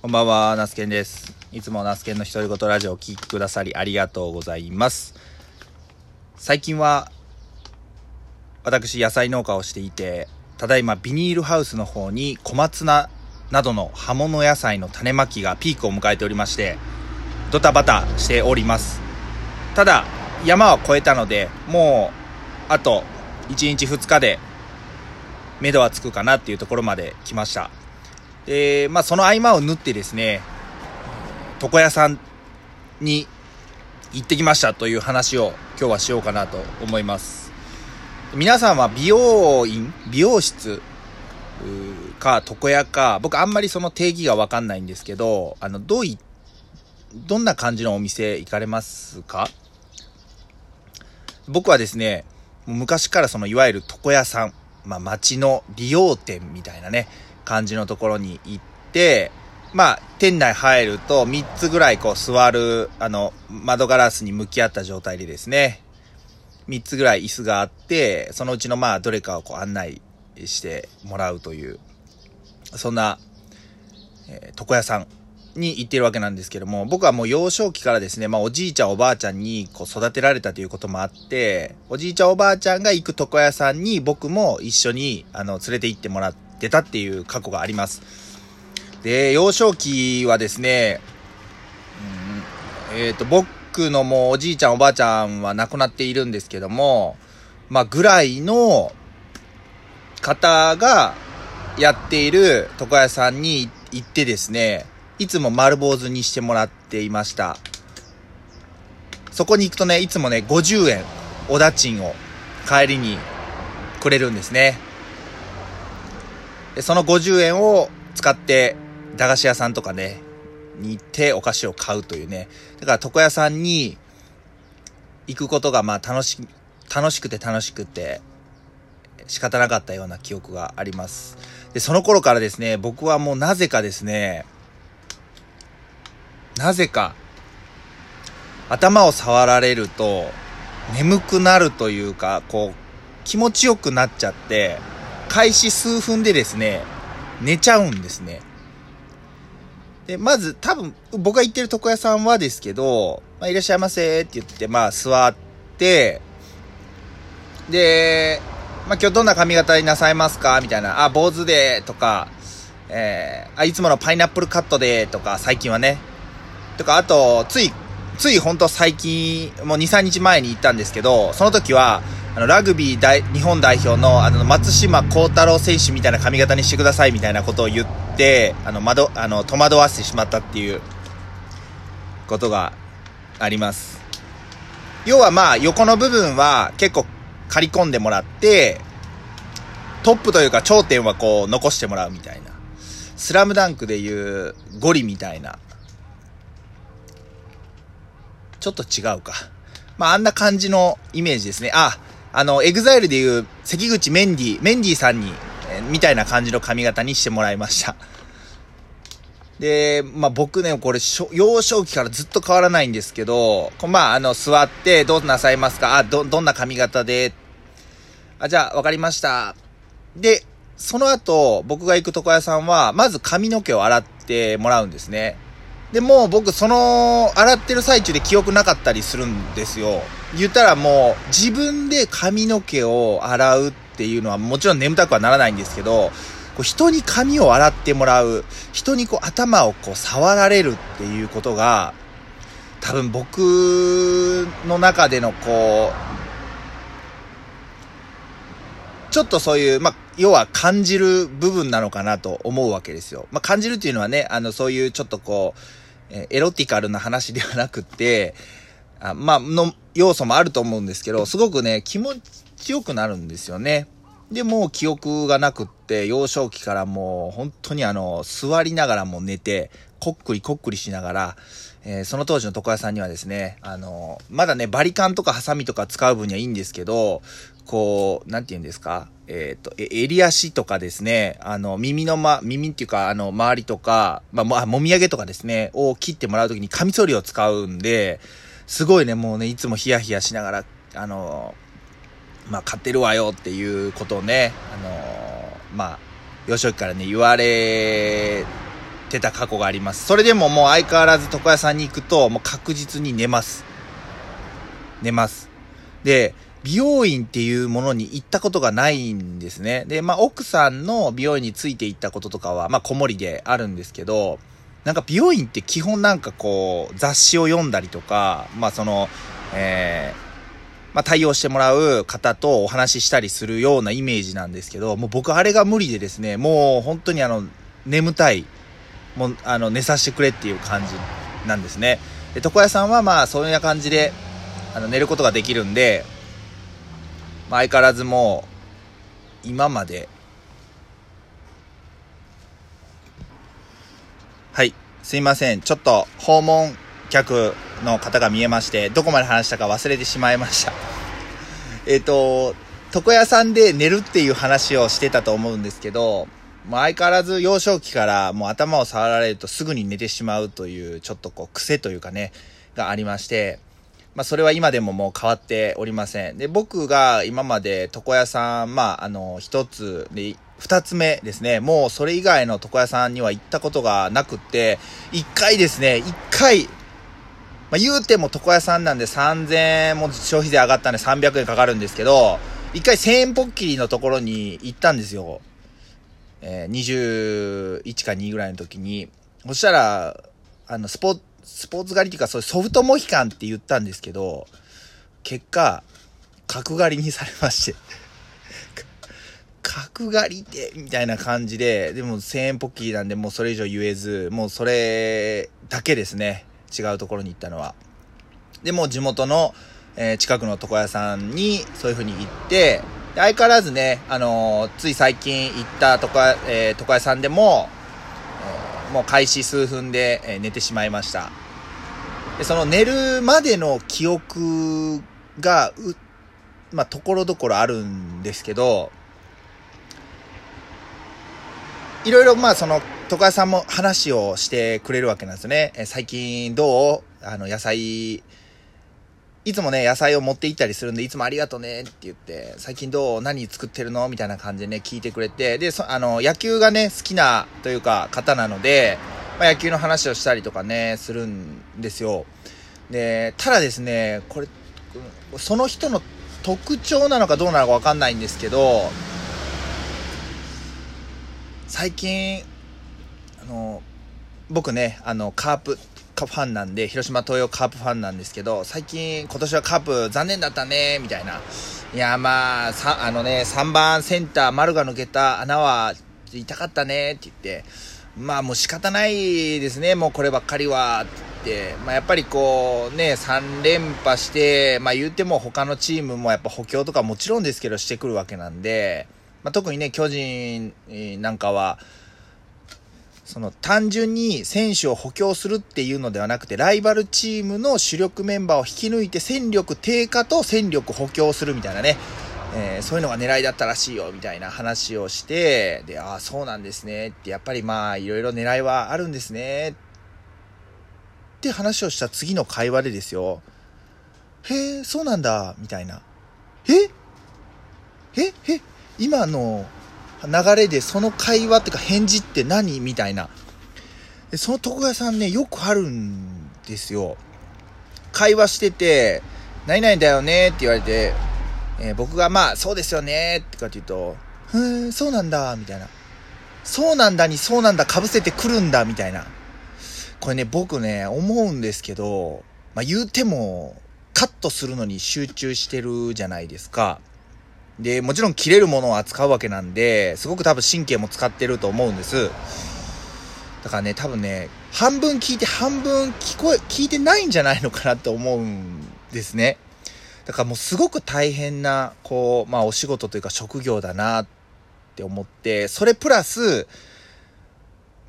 こんばんは、ナスケンです。いつもナスケンの独り言ラジオを聴きくださりありがとうございます。最近は、私野菜農家をしていて、ただいまビニールハウスの方に小松菜などの葉物野菜の種まきがピークを迎えておりまして、ドタバタしております。ただ、山は越えたので、もう、あと1日2日で、目処はつくかなっていうところまで来ました。で、まあその合間を縫ってですね、床屋さんに行ってきましたという話を今日はしようかなと思います。皆さんは美容院、美容室か床屋か、僕あんまりその定義がわかんないんですけど、あの、どうい、どんな感じのお店行かれますか？僕はですね、昔からそのいわゆる床屋さん、まあ街の利用店みたいなね、感じのところに行って、まあ、店内入ると3つぐらいこう座る、あの、窓ガラスに向き合った状態でですね、3つぐらい椅子があって、そのうちのまあ、どれかをこう案内してもらうという、そんな、えー床屋さんに行ってるわけなんですけども、僕はもう幼少期からですね、まあおじいちゃんおばあちゃんにこう育てられたということもあって、おじいちゃんおばあちゃんが行く床屋さんに僕も一緒にあの連れて行ってもらってたっていう過去があります。で、幼少期はですね、うんえっ、と、僕のもうおじいちゃんおばあちゃんは亡くなっているんですけども、まあぐらいの方がやっている床屋さんに行ってですね、いつも丸坊主にしてもらっていました。そこに行くとね、いつもね、50円、おだちんを帰りにくれるんですね。その50円を使って、駄菓子屋さんとかね、に行ってお菓子を買うというね。だから床屋さんに行くことがまあ楽し、楽しくて楽しくて、仕方なかったような記憶があります。で、その頃からですね、僕はもうなぜかですね、なぜか、頭を触られると、眠くなるというか、こう、気持ちよくなっちゃって、開始数分でですね、寝ちゃうんですね。で、まず、多分、僕が行ってる床屋さんはですけど、まあ、いらっしゃいませって言って、まあ、座って、で、まあ、今日どんな髪型になさいますか？みたいな。あ、坊主で、とか、えー、あ、いつものパイナップルカットで、とか、最近はね。とか、あと、つい、ついほんと最近、もう2、3日前に行ったんですけど、その時は、あの、ラグビー大、日本代表の、あの、松島幸太郎選手みたいな髪型にしてください、みたいなことを言って、あの、窓、あの、戸惑わせてしまったっていう、ことがあります。要はまあ、横の部分は結構刈り込んでもらって、トップというか頂点はこう残してもらうみたいな。スラムダンクでいうゴリみたいな。ちょっと違うか。まあ、あんな感じのイメージですね。あ、あの、 EXILE でいう関口メンディ、メンディさんに、えみたいな感じの髪型にしてもらいました。で、まあ僕ね、これ、幼少期からずっと変わらないんですけど、まあ、あの、座って、どうなさいますか？あ、ど、どんな髪型で、あ、じゃあ、わかりました。で、その後、僕が行く床屋さんは、まず髪の毛を洗ってもらうんですね。で、もう僕、その、洗ってる最中で記憶なかったりするんですよ。言ったらもう、自分で髪の毛を洗うっていうのは、もちろん眠たくはならないんですけど、こう人に髪を洗ってもらう、人にこう頭をこう触られるっていうことが、多分僕の中でのこう、ちょっとそういう、まあ、要は感じる部分なのかなと思うわけですよ。まあ、感じるっていうのはね、あの、そういうちょっとこう、えエロティカルな話ではなくって、あまあ、の要素もあると思うんですけど、すごくね、気持ちよくなるんですよね。で、もう記憶がなくって、幼少期からもう本当にあの、座りながらも寝て、こっくりこっくりしながら、えーその当時の床屋さんにはですね、あの、まだね、バリカンとかハサミとか使う分にはいいんですけど、こう、なんて言うんですか、えっ、と、え襟足とかですね、あの、耳のま、耳っていうか、あの、周りとか、まあ、もあもみあげとかですね、を切ってもらうときにカミソリを使うんで、すごいね、もうね、いつもヒヤヒヤしながら、あの、まあ、買ってるわよっていうことをね、あのまあ、幼少期からね、言われてた過去があります。それでももう相変わらず床屋さんに行くと、もう確実に寝ます。寝ます。で、美容院っていうものに行ったことがないんですね。で、まあ奥さんの美容院について行ったこととかは、まあ子守であるんですけど、なんか美容院って基本なんかこう雑誌を読んだりとか、まあその、えー、まあ、対応してもらう方とお話ししたりするようなイメージなんですけど、もう僕あれが無理でですね、もう本当にあの、眠たい、もうあの、寝させてくれっていう感じなんですね。で、床屋さんはまあ、そういう感じで、あの、寝ることができるんで、まあ、相変わらずもう、今まで、はい、すいません。ちょっと、訪問客の方が見えまして、どこまで話したか忘れてしまいました。えっと、床屋さんで寝るっていう話をしてたと思うんですけど、まあ、相変わらず幼少期からもう頭を触られるとすぐに寝てしまうという、ちょっとこう癖というかね、がありまして、まあ、それは今でももう変わっておりません。で、僕が今まで床屋さん、まあ、あの、一つで、二つ目ですね。もうそれ以外の床屋さんには行ったことがなくって、一回ですね、一回、まあ、言うても床屋さんなんで3000円も消費税上がったんで300円かかるんですけど、一回1000円ポッキリのところに行ったんですよ。えー、21か2ぐらいの時に。そしたら、あの、スポスポーツ狩りっていうか、そういうソフトモヒカンって言ったんですけど、結果、角刈りにされまして。角刈りで、みたいな感じで、でも1000円ポッキリなんでもうそれ以上言えず、もうそれだけですね。違うところに行ったのは。で、も地元の、えー近くの床屋さんにそういう風に行って、相変わらずね、あのーつい最近行った床屋、えー床屋さんでも、えーもう開始数分で、え寝てしまいました。で、その寝るまでの記憶が、う、まあ、ところどころあるんですけど、いろいろまあその床屋さんも話をしてくれるわけなんですね。え最近どう？あの野菜、いつもね野菜を持って行ったりするんでいつもありがとうねって言って最近どう？何作ってるの？みたいな感じでね聞いてくれてでそあの野球がね好きなというか方なので、まあ、野球の話をしたりとかねするんですよ。でただですねこれその人の特徴なのかどうなのかわかんないんですけど最近あの僕ねあのカープファンなんで広島東洋カープファンなんですけど最近今年はカープ残念だったねみたいな。いやまあさあのね3番センター丸が抜けた穴は痛かったねって言って。まあもう仕方ないですねもうこればっかりはって。って、まあ、やっぱりこうね3連覇してまあ言うても他のチームもやっぱ補強とかもちろんですけどしてくるわけなんで、まあ、特にね巨人なんかはその単純に選手を補強するっていうのではなくて、ライバルチームの主力メンバーを引き抜いて戦力低下と戦力補強するみたいなね、えーそういうのが狙いだったらしいよみたいな話をして、で、ああ、そうなんですねって、やっぱりまあ、いろいろ狙いはあるんですねって話をした次の会話でですよ。へえ、そうなんだ、みたいな。えええ今の流れでその会話っていうか返事って何みたいな。でその床屋さんね、よくあるんですよ。会話してて、何々だよねって言われて、えー僕がまあ、そうですよねってかって言うと、ふーん、そうなんだ、みたいな。そうなんだにそうなんだ被せてくるんだ、みたいな。これね、僕ね、思うんですけど、まあ言うても、カットするのに集中してるじゃないですか。で、もちろん切れるものを扱うわけなんで、すごく多分神経も使ってると思うんです。だからね、多分ね、半分聞いて半分聞こえ、聞いてないんじゃないのかなと思うんですね。だからもうすごく大変な、こう、まあお仕事というか職業だなって思って、それプラス、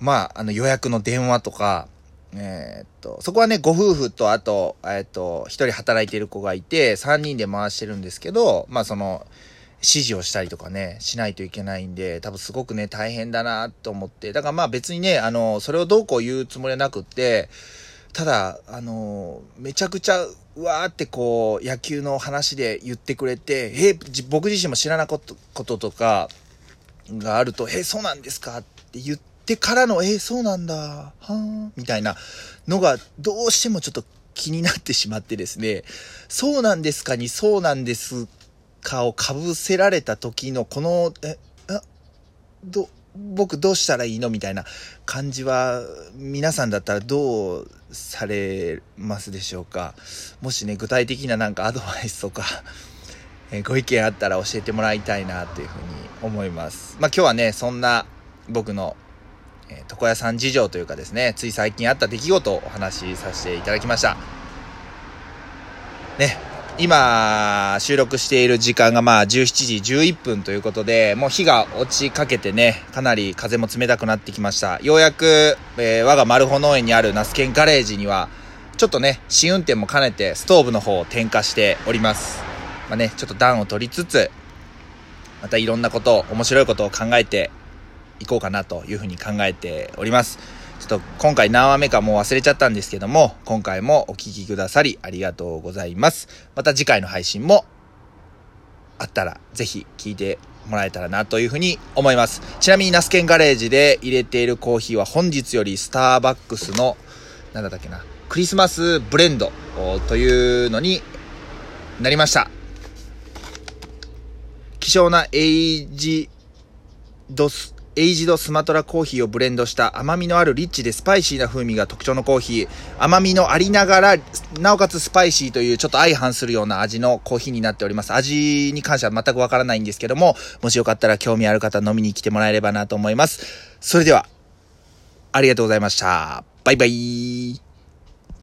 まあ、あの予約の電話とか、えーっと、そこはね、ご夫婦と、あと、えーっと、一人働いてる子がいて、三人で回してるんですけど、まあその、指示をしたりとかね、しないといけないんで、多分すごくね、大変だなと思って、だからまあ別にね、あの、それをどうこう言うつもりはなくって、ただ、あの、めちゃくちゃ、うわーってこう、野球の話で言ってくれて、えー僕自身も知らなことこととかがあると、えーそうなんですかって言ってからの、えー、そうなんだ、はーみたいなのが、どうしてもちょっと気になってしまってですね、そうなんですかにそうなんですかをかぶせられた時の、この、え、あ、ど、僕どうしたらいいのみたいな感じは、皆さんだったらどうされますでしょうかもしね、具体的ななんかアドバイスとかえご意見あったら教えてもらいたいなというふうに思います。まあ今日はね、そんな僕の、え、床屋さん事情というかですね、つい最近あった出来事をお話しさせていただきました。ね、今、収録している時間がまあ17時11分ということで、もう日が落ちかけてね、かなり風も冷たくなってきました。ようやく、えー、我がマルホ農園にあるナスケンガレージには、ちょっとね、試運転も兼ねてストーブの方を点火しております。まあね、ちょっと暖を取りつつ、またいろんなことを、面白いことを考えていこうかなというふうに考えております。ちょっと今回何話目かもう忘れちゃったんですけども、今回もお聴きくださりありがとうございます。また次回の配信もあったらぜひ聞いてもらえたらなというふうに思います。ちなみにナスケンガレージで入れているコーヒーは本日よりスターバックスの、なんだったっけな、クリスマスブレンドというのになりました。希少なエイジドスエイジドスマトラコーヒーをブレンドした甘みのあるリッチでスパイシーな風味が特徴のコーヒー。甘みのありながら、なおかつスパイシーというちょっと相反するような味のコーヒーになっております。味に関しては全くわからないんですけども、もしよかったら興味ある方飲みに来てもらえればなと思います。それでは、ありがとうございました。バイバイ。